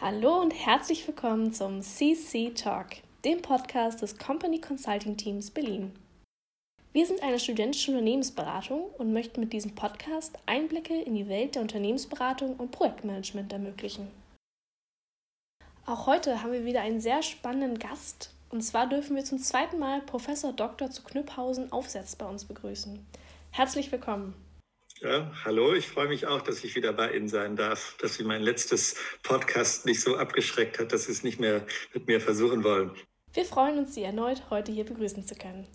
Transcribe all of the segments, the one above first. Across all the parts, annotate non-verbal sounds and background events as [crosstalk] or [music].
Hallo und herzlich willkommen zum CC Talk, dem Podcast des Company Consulting Teams Berlin. Wir sind eine studentische Unternehmensberatung und möchten mit diesem Podcast Einblicke in die Welt der Unternehmensberatung und Projektmanagement ermöglichen. Auch heute haben wir wieder einen sehr spannenden Gast. Und zwar dürfen wir zum zweiten Mal Professor Dr. zu Knüpphausen Aufsetz bei uns begrüßen. Herzlich willkommen. Ja, hallo, ich freue mich auch, dass ich wieder bei Ihnen sein darf, dass Sie mein letztes Podcast nicht so abgeschreckt hat, dass Sie es nicht mehr mit mir versuchen wollen. Wir freuen uns, Sie erneut heute hier begrüßen zu können.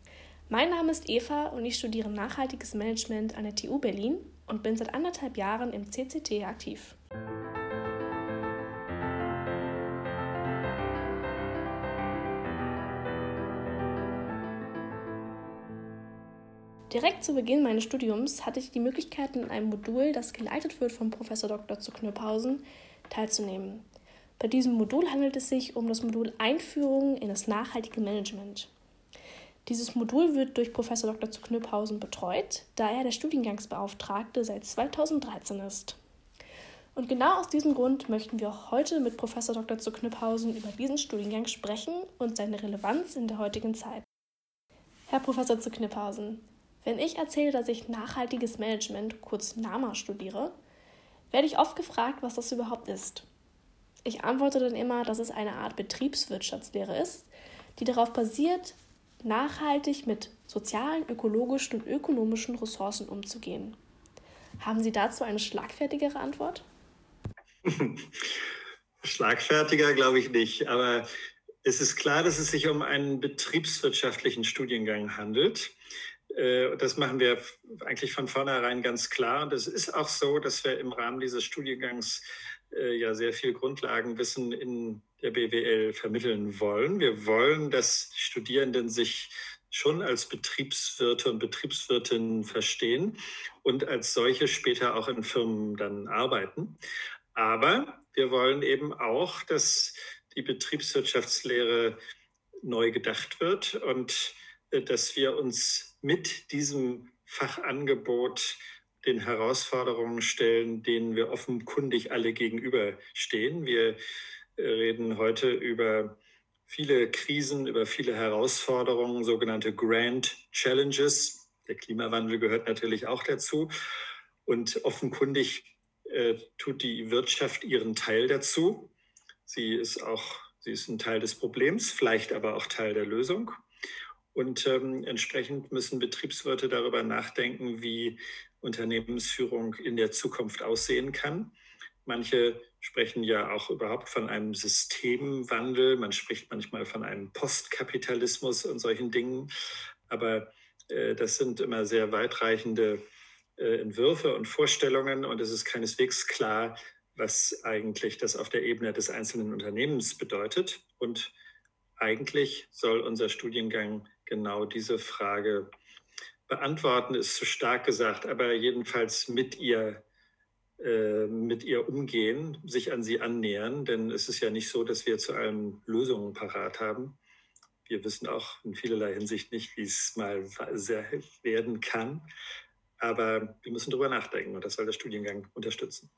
Mein Name ist Eva und ich studiere nachhaltiges Management an der TU Berlin und bin seit anderthalb Jahren im CCT aktiv. Direkt zu Beginn meines Studiums hatte ich die Möglichkeit, in einem Modul, das geleitet wird vom Professor Dr. zu Knöpphausen, teilzunehmen. Bei diesem Modul handelt es sich um das Modul Einführung in das nachhaltige Management. Dieses Modul wird durch Professor Dr. zu Knöpphausen betreut, da er der Studiengangsbeauftragte seit 2013 ist. Und genau aus diesem Grund möchten wir auch heute mit Professor Dr. zu Knüpphausen über diesen Studiengang sprechen und seine Relevanz in der heutigen Zeit. Herr Professor zu Knüpphausen, wenn ich erzähle, dass ich nachhaltiges Management, kurz NAMA, studiere, werde ich oft gefragt, was das überhaupt ist. Ich antworte dann immer, dass es eine Art Betriebswirtschaftslehre ist, die darauf basiert, nachhaltig mit sozialen, ökologischen und ökonomischen Ressourcen umzugehen. Haben Sie dazu eine schlagfertigere Antwort? [laughs] Schlagfertiger glaube ich nicht, aber es ist klar, dass es sich um einen betriebswirtschaftlichen Studiengang handelt. Äh, das machen wir eigentlich von vornherein ganz klar. Und es ist auch so, dass wir im Rahmen dieses Studiengangs äh, ja sehr viel Grundlagenwissen in der BWL vermitteln wollen. Wir wollen, dass Studierenden sich schon als Betriebswirte und Betriebswirtinnen verstehen und als solche später auch in Firmen dann arbeiten. Aber wir wollen eben auch, dass die Betriebswirtschaftslehre neu gedacht wird und äh, dass wir uns mit diesem Fachangebot den Herausforderungen stellen, denen wir offenkundig alle gegenüberstehen. Wir äh, reden heute über viele Krisen, über viele Herausforderungen, sogenannte Grand Challenges. Der Klimawandel gehört natürlich auch dazu. Und offenkundig äh, tut die Wirtschaft ihren Teil dazu. Sie ist auch, sie ist ein Teil des Problems, vielleicht aber auch Teil der Lösung. Und ähm, entsprechend müssen Betriebswirte darüber nachdenken, wie Unternehmensführung in der Zukunft aussehen kann. Manche sprechen ja auch überhaupt von einem Systemwandel. Man spricht manchmal von einem Postkapitalismus und solchen Dingen. Aber äh, das sind immer sehr weitreichende äh, Entwürfe und Vorstellungen. Und es ist keineswegs klar, was eigentlich das auf der Ebene des einzelnen Unternehmens bedeutet. Und eigentlich soll unser Studiengang genau diese Frage beantworten, ist zu stark gesagt, aber jedenfalls mit ihr, äh, mit ihr umgehen, sich an sie annähern, denn es ist ja nicht so, dass wir zu allem Lösungen parat haben. Wir wissen auch in vielerlei Hinsicht nicht, wie es mal werden kann. Aber wir müssen darüber nachdenken und das soll der Studiengang unterstützen.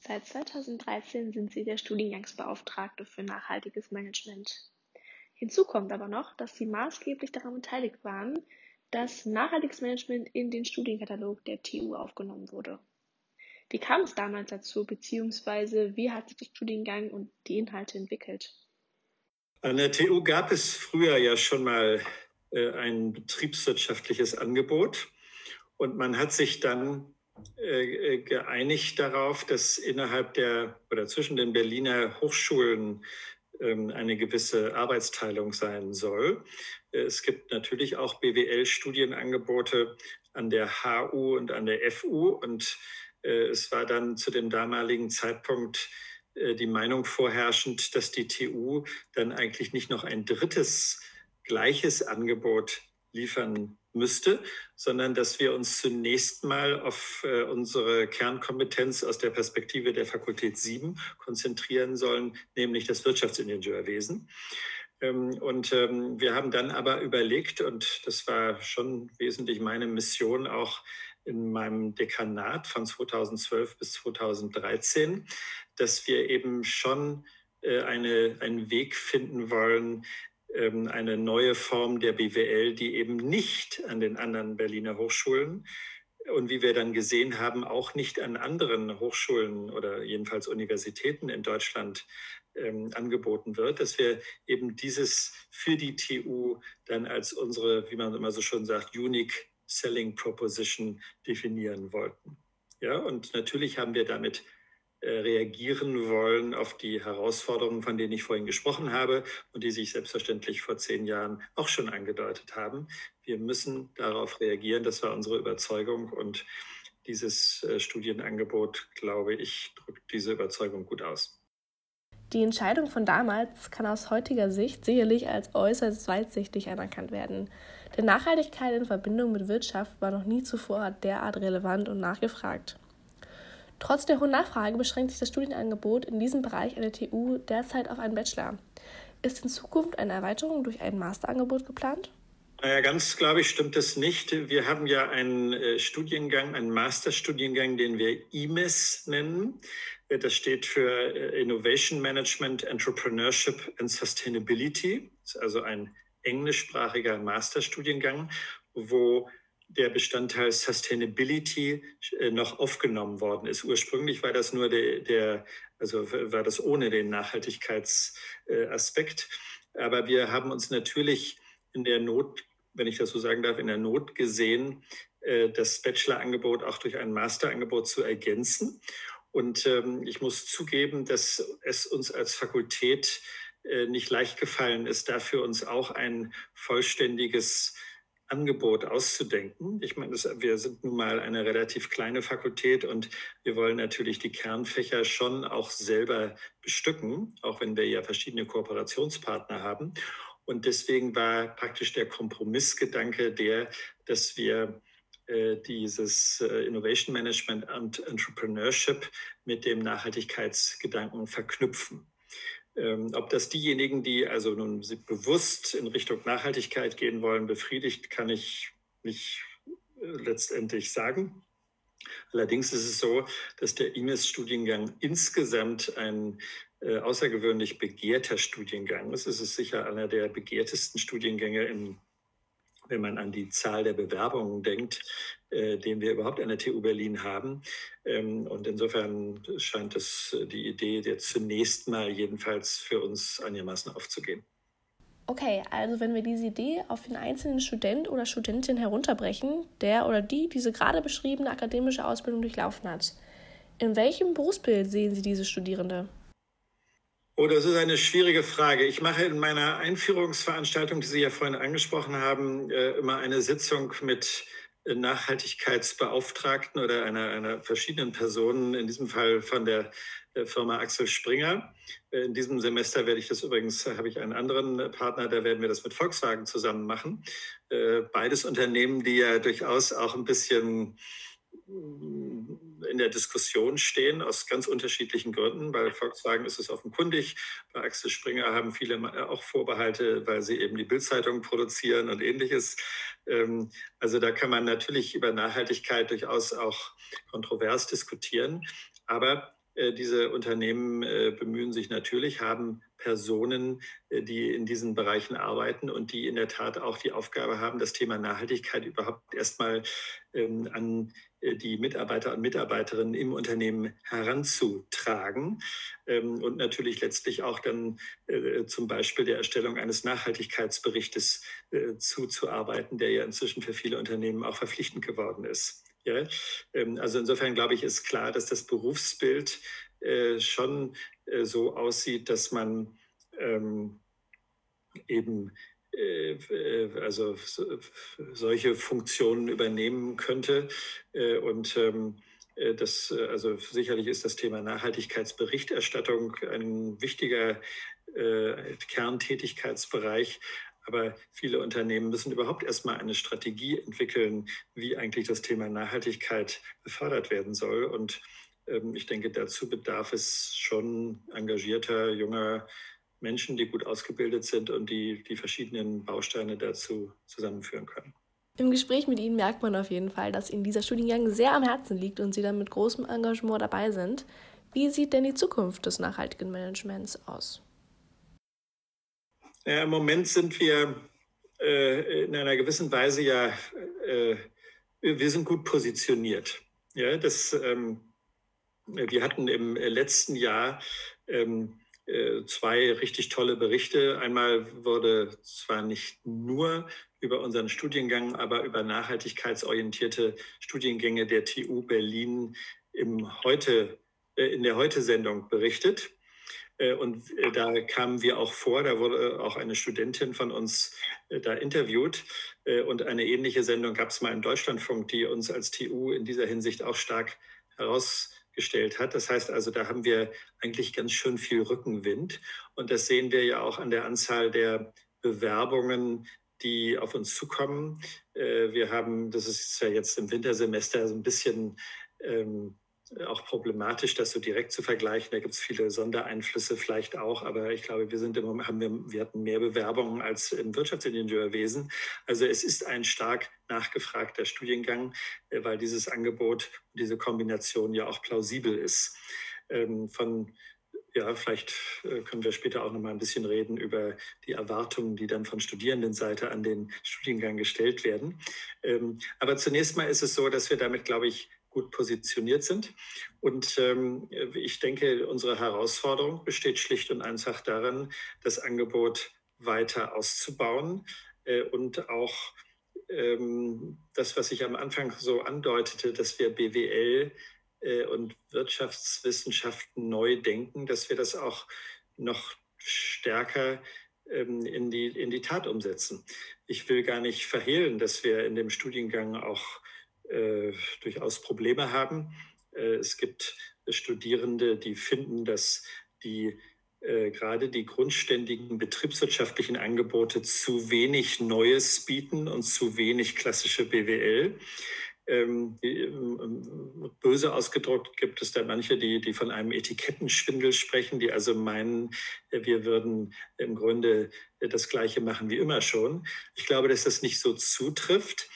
Seit 2013 sind Sie der Studiengangsbeauftragte für nachhaltiges Management. Hinzu kommt aber noch, dass sie maßgeblich daran beteiligt waren, dass nachhaltiges Management in den Studienkatalog der TU aufgenommen wurde. Wie kam es damals dazu, beziehungsweise wie hat sich der Studiengang und die Inhalte entwickelt? An der TU gab es früher ja schon mal äh, ein betriebswirtschaftliches Angebot und man hat sich dann äh, äh geeinigt darauf, dass innerhalb der oder zwischen den Berliner Hochschulen eine gewisse Arbeitsteilung sein soll. Es gibt natürlich auch BWL-Studienangebote an der HU und an der FU und äh, es war dann zu dem damaligen Zeitpunkt äh, die Meinung vorherrschend, dass die TU dann eigentlich nicht noch ein drittes gleiches Angebot liefern müsste, sondern dass wir uns zunächst mal auf äh, unsere Kernkompetenz aus der Perspektive der Fakultät 7 konzentrieren sollen, nämlich das Wirtschaftsingenieurwesen. Ähm, und ähm, wir haben dann aber überlegt, und das war schon wesentlich meine Mission auch in meinem Dekanat von 2012 bis 2013, dass wir eben schon äh, eine, einen Weg finden wollen, eine neue Form der BWL, die eben nicht an den anderen Berliner Hochschulen und wie wir dann gesehen haben, auch nicht an anderen Hochschulen oder jedenfalls Universitäten in Deutschland ähm, angeboten wird, dass wir eben dieses für die TU dann als unsere, wie man immer so schön sagt, Unique Selling Proposition definieren wollten. Ja, und natürlich haben wir damit reagieren wollen auf die Herausforderungen, von denen ich vorhin gesprochen habe und die sich selbstverständlich vor zehn Jahren auch schon angedeutet haben. Wir müssen darauf reagieren, das war unsere Überzeugung und dieses äh, Studienangebot, glaube ich, drückt diese Überzeugung gut aus. Die Entscheidung von damals kann aus heutiger Sicht sicherlich als äußerst weitsichtig anerkannt werden. Denn Nachhaltigkeit in Verbindung mit Wirtschaft war noch nie zuvor derart relevant und nachgefragt. Trotz der hohen Nachfrage beschränkt sich das Studienangebot in diesem Bereich an der TU derzeit auf einen Bachelor. Ist in Zukunft eine Erweiterung durch ein Masterangebot geplant? Naja, ganz glaube ich stimmt das nicht. Wir haben ja einen äh, Studiengang, einen Masterstudiengang, den wir IMES nennen. Äh, das steht für äh, Innovation Management, Entrepreneurship and Sustainability. Das ist also ein englischsprachiger Masterstudiengang, wo der Bestandteil Sustainability äh, noch aufgenommen worden ist. Ursprünglich war das nur der, der also war das ohne den Nachhaltigkeitsaspekt. Aber wir haben uns natürlich in der Not, wenn ich das so sagen darf, in der Not gesehen, äh, das Bachelorangebot auch durch ein Masterangebot zu ergänzen. Und ähm, ich muss zugeben, dass es uns als Fakultät äh, nicht leicht gefallen ist, dafür uns auch ein vollständiges Angebot auszudenken. Ich meine, wir sind nun mal eine relativ kleine Fakultät und wir wollen natürlich die Kernfächer schon auch selber bestücken, auch wenn wir ja verschiedene Kooperationspartner haben. Und deswegen war praktisch der Kompromissgedanke der, dass wir äh, dieses äh, Innovation Management und Entrepreneurship mit dem Nachhaltigkeitsgedanken verknüpfen. Ähm, ob das diejenigen, die also nun bewusst in Richtung Nachhaltigkeit gehen wollen, befriedigt, kann ich nicht äh, letztendlich sagen. Allerdings ist es so, dass der IMES-Studiengang insgesamt ein äh, außergewöhnlich begehrter Studiengang ist. Es ist sicher einer der begehrtesten Studiengänge im wenn man an die Zahl der Bewerbungen denkt, äh, den wir überhaupt an der TU Berlin haben. Ähm, und insofern scheint es äh, die Idee jetzt zunächst mal jedenfalls für uns einigermaßen aufzugehen. Okay, also wenn wir diese Idee auf den einzelnen Student oder Studentin herunterbrechen, der oder die diese gerade beschriebene akademische Ausbildung durchlaufen hat, in welchem Berufsbild sehen Sie diese Studierende? Oh, das ist eine schwierige Frage. Ich mache in meiner Einführungsveranstaltung, die Sie ja vorhin angesprochen haben, äh, immer eine Sitzung mit Nachhaltigkeitsbeauftragten oder einer, einer verschiedenen Personen, in diesem Fall von der Firma Axel Springer. Äh, in diesem Semester werde ich das übrigens, habe ich einen anderen Partner, da werden wir das mit Volkswagen zusammen machen. Äh, beides Unternehmen, die ja durchaus auch ein bisschen in der Diskussion stehen, aus ganz unterschiedlichen Gründen. Bei Volkswagen ist es offenkundig, bei Axel Springer haben viele auch Vorbehalte, weil sie eben die Bildzeitung produzieren und ähnliches. Ähm, also da kann man natürlich über Nachhaltigkeit durchaus auch kontrovers diskutieren. Aber äh, diese Unternehmen äh, bemühen sich natürlich, haben Personen, äh, die in diesen Bereichen arbeiten und die in der Tat auch die Aufgabe haben, das Thema Nachhaltigkeit überhaupt erstmal ähm, an die Mitarbeiter und Mitarbeiterinnen im Unternehmen heranzutragen ähm, und natürlich letztlich auch dann zum Beispiel der Erstellung eines Nachhaltigkeitsberichtes zuzuarbeiten, der ja inzwischen für viele Unternehmen auch verpflichtend geworden ist. Ähm, also insofern glaube ich, ist klar, dass das Berufsbild äh, schon äh, so aussieht, dass man ähm, eben äh, also solche Funktionen übernehmen könnte. Und ähm, das, also sicherlich ist das Thema Nachhaltigkeitsberichterstattung ein wichtiger Kerntätigkeitsbereich. Aber viele Unternehmen müssen überhaupt erstmal eine Strategie entwickeln, wie eigentlich das Thema Nachhaltigkeit befördert werden soll. Und ähm, ich denke, dazu bedarf es schon engagierter, junger Menschen, die gut ausgebildet sind und die die verschiedenen Bausteine dazu zusammenführen können. Im Gespräch mit Ihnen merkt man auf jeden Fall, dass Ihnen dieser Studiengang sehr am Herzen liegt und Sie dann mit großem Engagement dabei sind. Wie sieht denn die Zukunft des nachhaltigen Managements aus? Ja, Im Moment sind wir äh, in einer gewissen Weise ja, äh, wir sind gut positioniert. Ja, das, ähm, wir hatten im letzten Jahr ähm, äh, zwei richtig tolle Berichte. Einmal wurde zwar nicht nur über unseren Studiengang, aber über nachhaltigkeitsorientierte Studiengänge der TU Berlin im Heute, äh, in der Heute-Sendung berichtet. Äh, und da kamen wir auch vor, da wurde auch eine Studentin von uns da interviewt. Und eine ähnliche Sendung gab es mal im Deutschlandfunk, die uns als TU in dieser Hinsicht auch stark heraus gestellt hat. Das heißt also, da haben wir eigentlich ganz schön viel Rückenwind. Und das sehen wir ja auch an der Anzahl der Bewerbungen, die auf uns zukommen. Äh, wir haben, das ist ja jetzt im Wintersemester so ein bisschen ähm, auch problematisch, das so direkt zu vergleichen. Da gibt es viele Sondereinflüsse vielleicht auch, aber ich glaube, wir sind im Moment, haben wir, wir hatten mehr Bewerbungen als im Wirtschaftsingenieurwesen. Also es ist ein stark nachgefragter Studiengang, äh, weil dieses Angebot, diese Kombination ja auch plausibel ist. Ähm, von ja, vielleicht äh, können wir später auch noch mal ein bisschen reden über die Erwartungen, die dann von Studierendenseite an den Studiengang gestellt werden. Ähm, aber zunächst mal ist es so, dass wir damit, glaube ich, gut positioniert sind. Und ähm, ich denke, unsere Herausforderung besteht schlicht und einfach darin, das Angebot weiter auszubauen äh, und auch ähm, das, was ich am Anfang so andeutete, dass wir BWL äh, und Wirtschaftswissenschaften neu denken, dass wir das auch noch stärker ähm, in, die, in die Tat umsetzen. Ich will gar nicht verhehlen, dass wir in dem Studiengang auch äh, durchaus Probleme haben. Äh, es gibt Studierende, die finden, dass die äh, gerade die grundständigen betriebswirtschaftlichen Angebote zu wenig Neues bieten und zu wenig klassische BWL. Ähm, ähm, böse ausgedruckt gibt es da manche, die, die von einem Etikettenschwindel sprechen, die also meinen, äh, wir würden im Grunde das Gleiche machen wie immer schon. Ich glaube, dass das nicht so zutrifft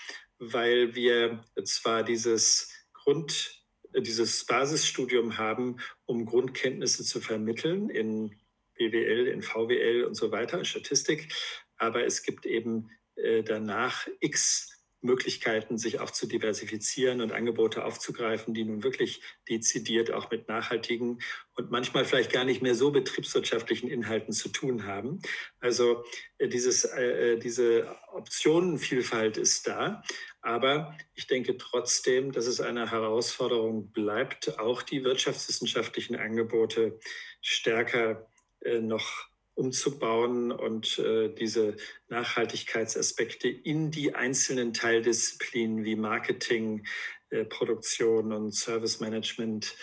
weil wir zwar dieses Grund, dieses Basisstudium haben, um Grundkenntnisse zu vermitteln in BWL, in VWL und so weiter, in Statistik, aber es gibt eben äh, danach x Möglichkeiten, sich auch zu diversifizieren und Angebote aufzugreifen, die nun wirklich dezidiert auch mit nachhaltigen und manchmal vielleicht gar nicht mehr so betriebswirtschaftlichen Inhalten zu tun haben. Also äh, dieses, äh, äh, diese Optionenvielfalt ist da. Aber ich denke trotzdem, dass es eine Herausforderung bleibt, auch die wirtschaftswissenschaftlichen Angebote stärker äh, noch umzubauen und äh, diese Nachhaltigkeitsaspekte in die einzelnen Teildisziplinen wie Marketing, äh, Produktion und Service Management,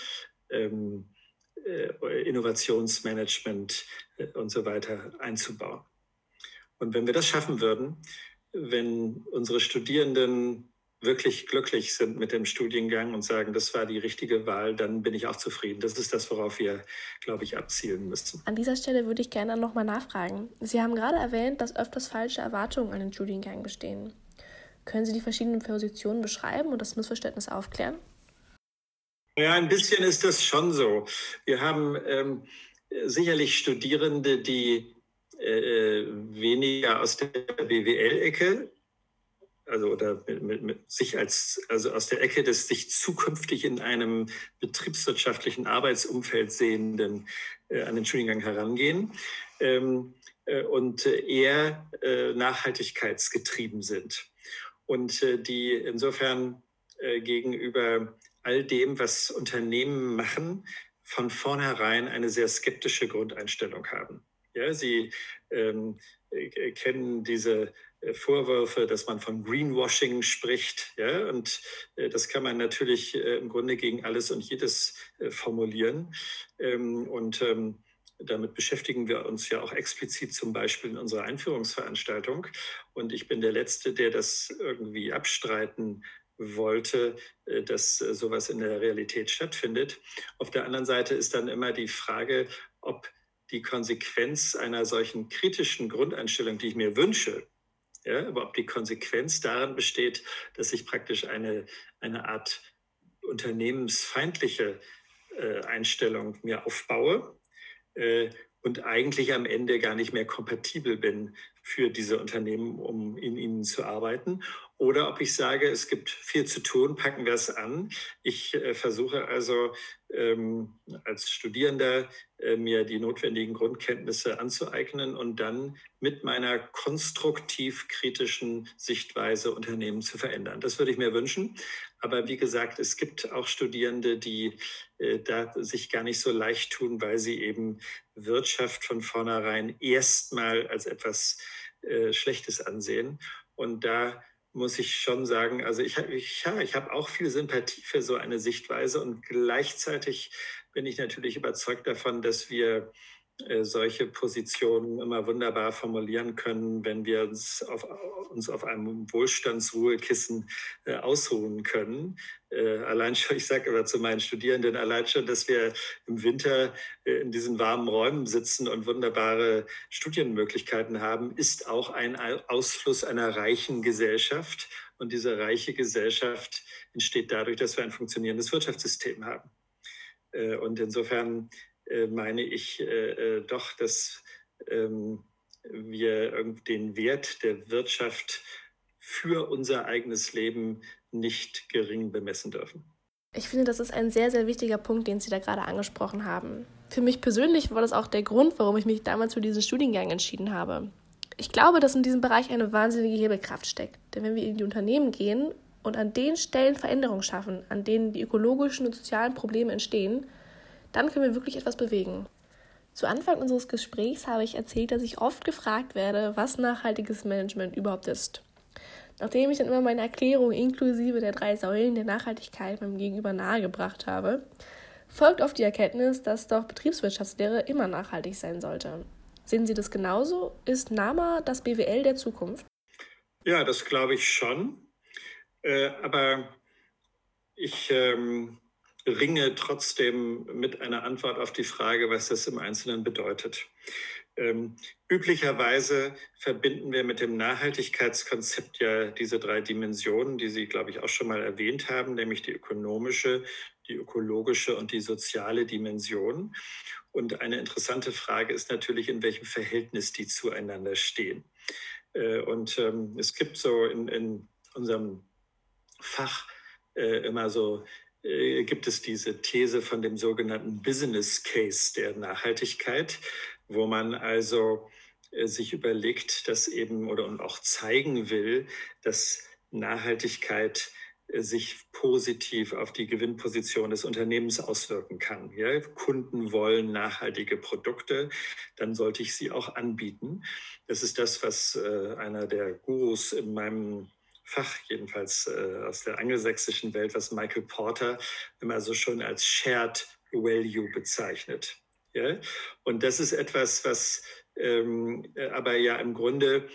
ähm, äh, Innovationsmanagement äh, und so weiter einzubauen. Und wenn wir das schaffen würden, wenn unsere Studierenden wirklich glücklich sind mit dem Studiengang und sagen, das war die richtige Wahl, dann bin ich auch zufrieden. Das ist das, worauf wir, glaube ich, abzielen müssen. An dieser Stelle würde ich gerne nochmal nachfragen. Sie haben gerade erwähnt, dass öfters falsche Erwartungen an den Studiengang bestehen. Können Sie die verschiedenen Positionen beschreiben und das Missverständnis aufklären? Ja, ein bisschen ist das schon so. Wir haben ähm, sicherlich Studierende, die äh, weniger aus der BWL-Ecke also oder mit, mit, mit sich als also aus der Ecke des sich zukünftig in einem betriebswirtschaftlichen Arbeitsumfeld sehenden äh, an den Studiengang herangehen ähm, äh, und eher äh, nachhaltigkeitsgetrieben sind und äh, die insofern äh, gegenüber all dem, was Unternehmen machen, von vornherein eine sehr skeptische Grundeinstellung haben. Ja, sie ähm, äh, kennen diese äh, Vorwürfe, dass man von Greenwashing spricht. Ja? Und äh, das kann man natürlich äh, im Grunde gegen alles und jedes äh, formulieren. Ähm, und ähm, damit beschäftigen wir uns ja auch explizit zum Beispiel in unserer Einführungsveranstaltung. Und ich bin der Letzte, der das irgendwie abstreiten wollte, äh, dass sowas in der Realität stattfindet. Auf der anderen Seite ist dann immer die Frage, ob die Konsequenz einer solchen kritischen Grundeinstellung, die ich mir wünsche, ja, aber ob die Konsequenz darin besteht, dass ich praktisch eine, eine Art unternehmensfeindliche Einstellung mir aufbaue und eigentlich am Ende gar nicht mehr kompatibel bin für diese Unternehmen, um in ihnen zu arbeiten. Oder ob ich sage, es gibt viel zu tun, packen wir es an. Ich äh, versuche also ähm, als Studierender äh, mir die notwendigen Grundkenntnisse anzueignen und dann mit meiner konstruktiv-kritischen Sichtweise Unternehmen zu verändern. Das würde ich mir wünschen. Aber wie gesagt, es gibt auch Studierende, die äh, da sich gar nicht so leicht tun, weil sie eben Wirtschaft von vornherein erstmal als etwas äh, Schlechtes ansehen. Und da muss ich schon sagen, also ich, ich, ja, ich habe auch viel Sympathie für so eine Sichtweise und gleichzeitig bin ich natürlich überzeugt davon, dass wir solche Positionen immer wunderbar formulieren können, wenn wir uns auf, uns auf einem Wohlstandsruhekissen äh, ausruhen können. Äh, allein schon, ich sage aber zu meinen Studierenden, allein schon, dass wir im Winter äh, in diesen warmen Räumen sitzen und wunderbare Studienmöglichkeiten haben, ist auch ein Ausfluss einer reichen Gesellschaft. Und diese reiche Gesellschaft entsteht dadurch, dass wir ein funktionierendes Wirtschaftssystem haben. Äh, und insofern äh, meine ich äh, äh, doch, dass ähm, wir den Wert der Wirtschaft für unser eigenes Leben nicht gering bemessen dürfen. Ich finde, das ist ein sehr, sehr wichtiger Punkt, den Sie da gerade angesprochen haben. Für mich persönlich war das auch der Grund, warum ich mich damals für diesen Studiengang entschieden habe. Ich glaube, dass in diesem Bereich eine wahnsinnige Hebelkraft steckt. Denn wenn wir in die Unternehmen gehen und an den Stellen Veränderungen schaffen, an denen die ökologischen und sozialen Probleme entstehen, dann können wir wirklich etwas bewegen. Zu Anfang unseres Gesprächs habe ich erzählt, dass ich oft gefragt werde, was nachhaltiges Management überhaupt ist. Nachdem ich dann immer meine Erklärung inklusive der drei Säulen der Nachhaltigkeit meinem Gegenüber nahegebracht habe, folgt oft die Erkenntnis, dass doch Betriebswirtschaftslehre immer nachhaltig sein sollte. Sehen Sie das genauso? Ist NAMA das BWL der Zukunft? Ja, das glaube ich schon. Äh, aber ich ähm, ringe trotzdem mit einer Antwort auf die Frage, was das im Einzelnen bedeutet. Ähm, üblicherweise verbinden wir mit dem Nachhaltigkeitskonzept ja diese drei Dimensionen, die Sie, glaube ich, auch schon mal erwähnt haben, nämlich die ökonomische, die ökologische und die soziale Dimension. Und eine interessante Frage ist natürlich, in welchem Verhältnis die zueinander stehen. Äh, und ähm, es gibt so in, in unserem Fach äh, immer so äh, gibt es diese These von dem sogenannten Business Case der Nachhaltigkeit, wo man also äh, sich überlegt, dass eben oder auch zeigen will, dass Nachhaltigkeit äh, sich positiv auf die Gewinnposition des Unternehmens auswirken kann. Ja, Kunden wollen nachhaltige Produkte, dann sollte ich sie auch anbieten. Das ist das, was äh, einer der Gurus in meinem Fach, jedenfalls äh, aus der angelsächsischen Welt, was Michael Porter immer so schon als Shared Value bezeichnet. Ja? Und das ist etwas, was ähm, äh, aber ja im Grunde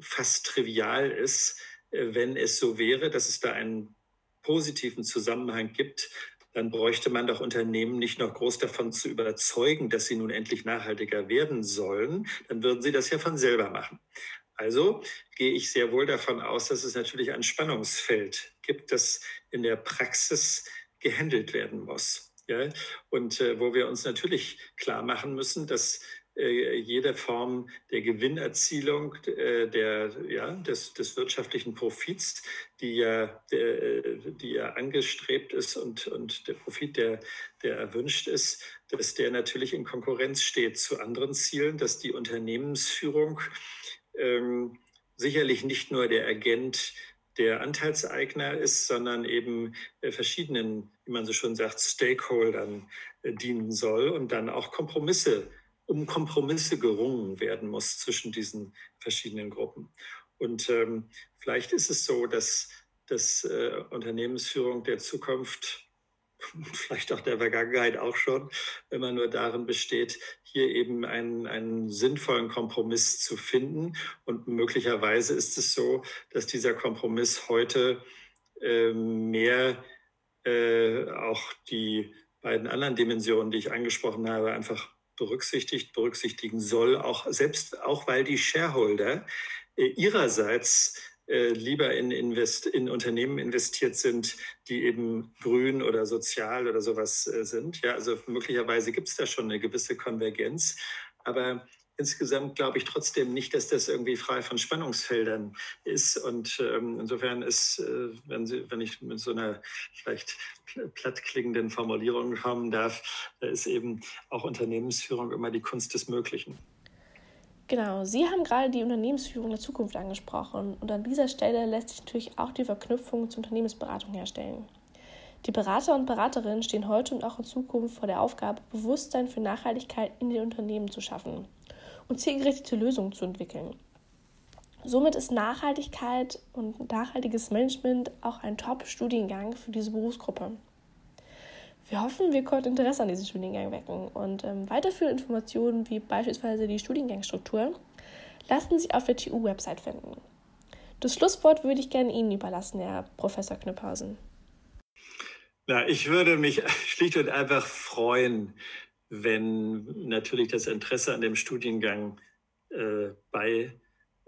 fast trivial ist, äh, wenn es so wäre, dass es da einen positiven Zusammenhang gibt, dann bräuchte man doch Unternehmen nicht noch groß davon zu überzeugen, dass sie nun endlich nachhaltiger werden sollen. Dann würden sie das ja von selber machen. Also gehe ich sehr wohl davon aus, dass es natürlich ein Spannungsfeld gibt, das in der Praxis gehandelt werden muss. Ja? Und äh, wo wir uns natürlich klar machen müssen, dass äh, jede Form der Gewinnerzielung äh, der, ja, des, des wirtschaftlichen Profits, die ja, der, äh, die ja angestrebt ist und, und der Profit, der, der erwünscht ist, dass der natürlich in Konkurrenz steht zu anderen Zielen, dass die Unternehmensführung ähm, sicherlich nicht nur der Agent der Anteilseigner ist, sondern eben äh, verschiedenen, wie man so schon sagt, Stakeholdern äh, dienen soll und dann auch Kompromisse, um Kompromisse gerungen werden muss zwischen diesen verschiedenen Gruppen. Und ähm, vielleicht ist es so, dass, dass äh, Unternehmensführung der Zukunft vielleicht auch der Vergangenheit auch schon, wenn man nur darin besteht, hier eben einen, einen sinnvollen Kompromiss zu finden. Und möglicherweise ist es so, dass dieser Kompromiss heute äh, mehr äh, auch die beiden anderen Dimensionen, die ich angesprochen habe, einfach berücksichtigt, berücksichtigen soll, auch selbst auch weil die Shareholder äh, ihrerseits äh, lieber in, Invest in Unternehmen investiert sind, die eben grün oder sozial oder sowas äh, sind. Ja, also möglicherweise gibt es da schon eine gewisse Konvergenz. Aber insgesamt glaube ich trotzdem nicht, dass das irgendwie frei von Spannungsfeldern ist. Und ähm, insofern ist, äh, wenn, Sie, wenn ich mit so einer vielleicht plattklingenden Formulierung kommen darf, da ist eben auch Unternehmensführung immer die Kunst des Möglichen. Genau, Sie haben gerade die Unternehmensführung der Zukunft angesprochen und an dieser Stelle lässt sich natürlich auch die Verknüpfung zur Unternehmensberatung herstellen. Die Berater und Beraterinnen stehen heute und auch in Zukunft vor der Aufgabe, Bewusstsein für Nachhaltigkeit in den Unternehmen zu schaffen und zielgerichtete Lösungen zu entwickeln. Somit ist Nachhaltigkeit und nachhaltiges Management auch ein Top-Studiengang für diese Berufsgruppe. Wir hoffen, wir konnten Interesse an diesem Studiengang wecken und ähm, weiterführende Informationen wie beispielsweise die Studiengangsstruktur lassen sich auf der TU-Website finden. Das Schlusswort würde ich gerne Ihnen überlassen, Herr Professor Knüpphausen. Na, ich würde mich [laughs] schlicht und einfach freuen, wenn natürlich das Interesse an dem Studiengang äh, bei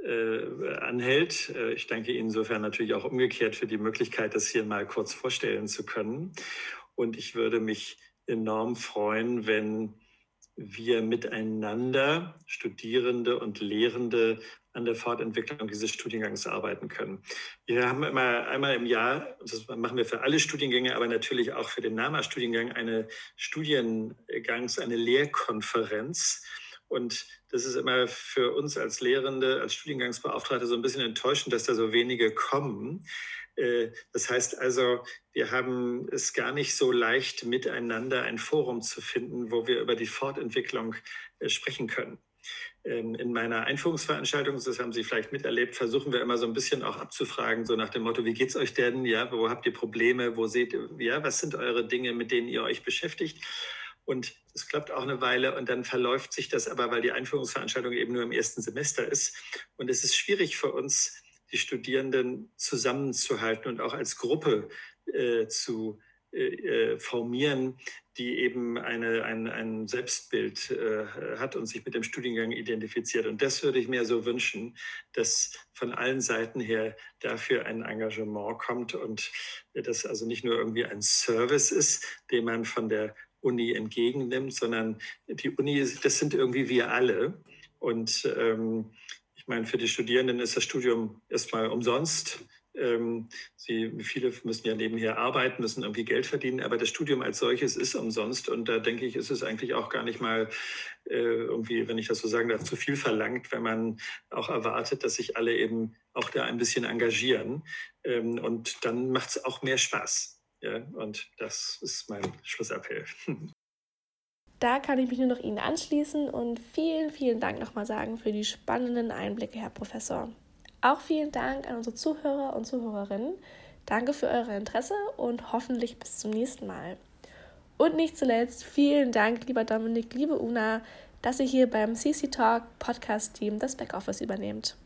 äh, anhält. Äh, ich danke Ihnen insofern natürlich auch umgekehrt für die Möglichkeit, das hier mal kurz vorstellen zu können. Und ich würde mich enorm freuen, wenn wir miteinander, Studierende und Lehrende, an der Fortentwicklung dieses Studiengangs arbeiten können. Wir haben immer einmal im Jahr, das machen wir für alle Studiengänge, aber natürlich auch für den NAMA-Studiengang, eine Studiengangs-, eine Lehrkonferenz. Und das ist immer für uns als Lehrende, als Studiengangsbeauftragte so ein bisschen enttäuschend, dass da so wenige kommen. Äh, das heißt also, wir haben es gar nicht so leicht, miteinander ein Forum zu finden, wo wir über die Fortentwicklung äh, sprechen können. Ähm, in meiner Einführungsveranstaltung, das haben Sie vielleicht miterlebt, versuchen wir immer so ein bisschen auch abzufragen, so nach dem Motto, wie geht es euch denn? Ja, wo habt ihr Probleme? Wo seht ihr, ja, was sind eure Dinge, mit denen ihr euch beschäftigt? Und es klappt auch eine Weile und dann verläuft sich das aber, weil die Einführungsveranstaltung eben nur im ersten Semester ist. Und es ist schwierig für uns, die Studierenden zusammenzuhalten und auch als Gruppe äh, zu äh, äh, formieren, die eben eine, ein, ein Selbstbild äh, hat und sich mit dem Studiengang identifiziert. Und das würde ich mir so wünschen, dass von allen Seiten her dafür ein Engagement kommt und das also nicht nur irgendwie ein Service ist, den man von der Uni entgegennimmt, sondern die Uni, das sind irgendwie wir alle. Und ähm, ich meine, für die Studierenden ist das Studium erstmal umsonst. Ähm, sie, viele müssen ja nebenher arbeiten, müssen irgendwie Geld verdienen, aber das Studium als solches ist umsonst und da denke ich, ist es eigentlich auch gar nicht mal äh, irgendwie, wenn ich das so sagen darf, zu viel verlangt, wenn man auch erwartet, dass sich alle eben auch da ein bisschen engagieren ähm, und dann macht es auch mehr Spaß. Ja, und das ist mein Schlussappell. [laughs] Da kann ich mich nur noch Ihnen anschließen und vielen, vielen Dank nochmal sagen für die spannenden Einblicke, Herr Professor. Auch vielen Dank an unsere Zuhörer und Zuhörerinnen. Danke für euer Interesse und hoffentlich bis zum nächsten Mal. Und nicht zuletzt vielen Dank, lieber Dominik, liebe Una, dass ihr hier beim CC Talk Podcast Team das Backoffice übernehmt.